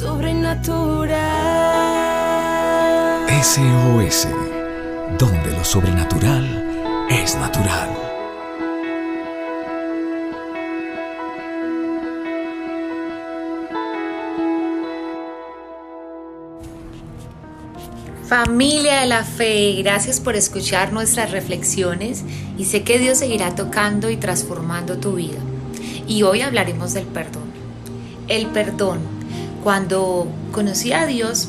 sobrenatural. SOS, donde lo sobrenatural es natural. Familia de la fe, gracias por escuchar nuestras reflexiones y sé que Dios seguirá tocando y transformando tu vida. Y hoy hablaremos del perdón. El perdón. Cuando conocí a Dios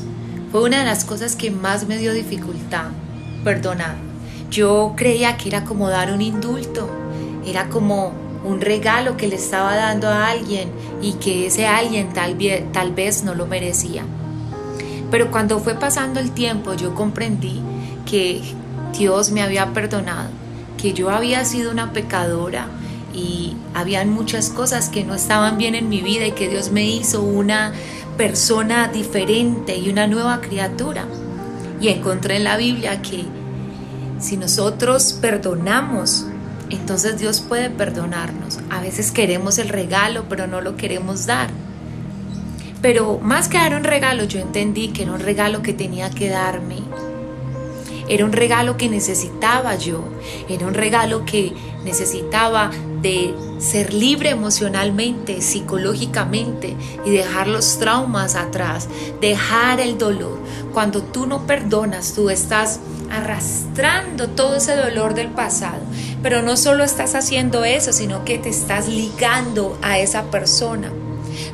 fue una de las cosas que más me dio dificultad, perdonar. Yo creía que era como dar un indulto, era como un regalo que le estaba dando a alguien y que ese alguien tal, vez no lo merecía. Pero cuando fue pasando el tiempo yo comprendí que Dios me había perdonado, que yo había sido una pecadora y habían muchas cosas que no estaban bien en mi vida y que Dios me hizo una persona diferente y una nueva criatura. Y encontré en la Biblia que si nosotros perdonamos, entonces Dios puede perdonarnos. A veces queremos el regalo, pero no lo queremos dar. Pero más que dar un regalo, yo entendí que era un regalo que tenía que darme. Era un regalo que necesitaba yo. Era un regalo que necesitaba de ser libre emocionalmente, psicológicamente y dejar los traumas atrás, dejar el dolor. Cuando tú no perdonas, tú estás arrastrando todo ese dolor del pasado. Pero no solo estás haciendo eso, sino que te estás ligando a esa persona.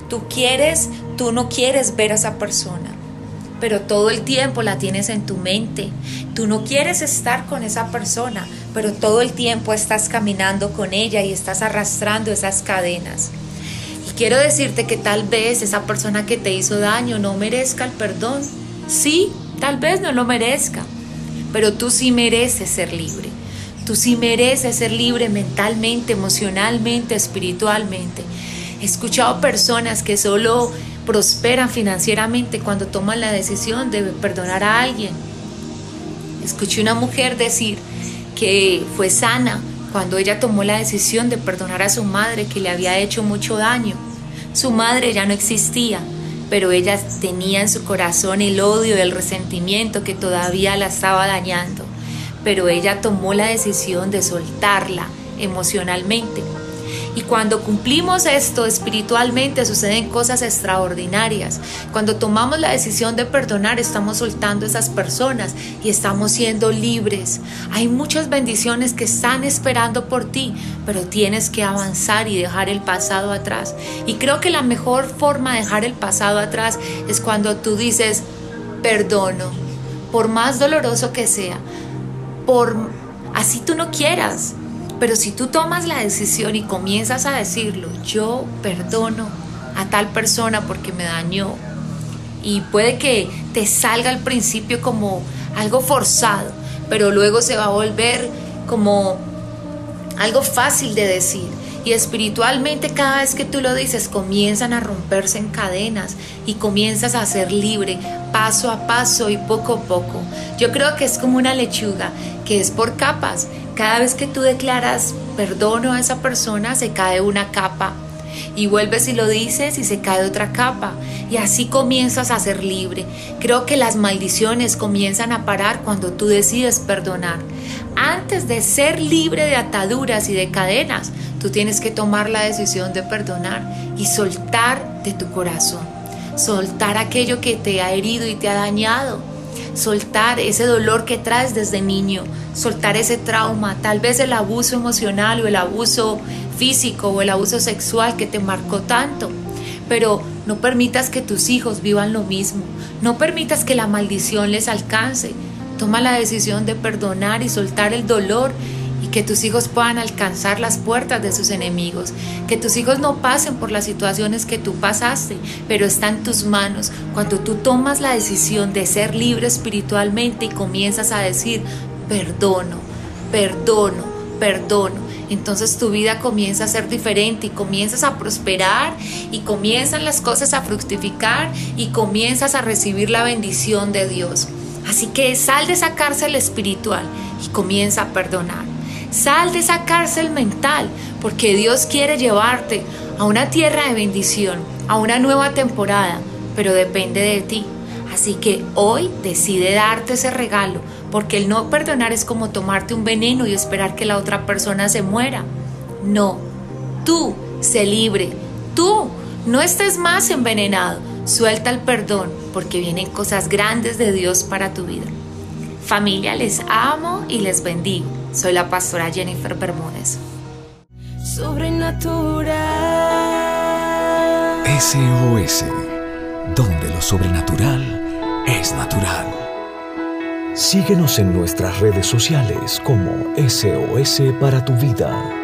Tú quieres, tú no quieres ver a esa persona, pero todo el tiempo la tienes en tu mente. Tú no quieres estar con esa persona, pero todo el tiempo estás caminando con ella y estás arrastrando esas cadenas. Y quiero decirte que tal vez esa persona que te hizo daño no merezca el perdón. Sí, tal vez no lo merezca, pero tú sí mereces ser libre. Tú sí mereces ser libre mentalmente, emocionalmente, espiritualmente. He escuchado personas que solo prosperan financieramente cuando toman la decisión de perdonar a alguien. Escuché una mujer decir que fue sana cuando ella tomó la decisión de perdonar a su madre que le había hecho mucho daño. Su madre ya no existía, pero ella tenía en su corazón el odio y el resentimiento que todavía la estaba dañando. Pero ella tomó la decisión de soltarla emocionalmente y cuando cumplimos esto espiritualmente suceden cosas extraordinarias. Cuando tomamos la decisión de perdonar, estamos soltando a esas personas y estamos siendo libres. Hay muchas bendiciones que están esperando por ti, pero tienes que avanzar y dejar el pasado atrás. Y creo que la mejor forma de dejar el pasado atrás es cuando tú dices, perdono, por más doloroso que sea, por así tú no quieras pero si tú tomas la decisión y comienzas a decirlo, yo perdono a tal persona porque me dañó, y puede que te salga al principio como algo forzado, pero luego se va a volver como algo fácil de decir. Y espiritualmente cada vez que tú lo dices comienzan a romperse en cadenas y comienzas a ser libre paso a paso y poco a poco. Yo creo que es como una lechuga que es por capas cada vez que tú declaras perdono a esa persona, se cae una capa. Y vuelves y lo dices y se cae otra capa. Y así comienzas a ser libre. Creo que las maldiciones comienzan a parar cuando tú decides perdonar. Antes de ser libre de ataduras y de cadenas, tú tienes que tomar la decisión de perdonar y soltar de tu corazón. Soltar aquello que te ha herido y te ha dañado soltar ese dolor que traes desde niño, soltar ese trauma, tal vez el abuso emocional o el abuso físico o el abuso sexual que te marcó tanto. Pero no permitas que tus hijos vivan lo mismo, no permitas que la maldición les alcance. Toma la decisión de perdonar y soltar el dolor y que tus hijos puedan alcanzar las puertas de sus enemigos, que tus hijos no pasen por las situaciones que tú pasaste, pero está en tus manos cuando tú tomas la decisión de ser libre espiritualmente y comienzas a decir, perdono, perdono, perdono. Entonces tu vida comienza a ser diferente y comienzas a prosperar y comienzan las cosas a fructificar y comienzas a recibir la bendición de Dios. Así que sal de esa cárcel espiritual y comienza a perdonar. Sal de esa cárcel mental, porque Dios quiere llevarte a una tierra de bendición, a una nueva temporada, pero depende de ti. Así que hoy decide darte ese regalo, porque el no perdonar es como tomarte un veneno y esperar que la otra persona se muera. No, tú sé libre, tú no estés más envenenado, suelta el perdón, porque vienen cosas grandes de Dios para tu vida. Familia, les amo y les bendigo. Soy la pastora Jennifer Bermúdez. Sobrenatural. SOS, donde lo sobrenatural es natural. Síguenos en nuestras redes sociales como SOS para tu vida.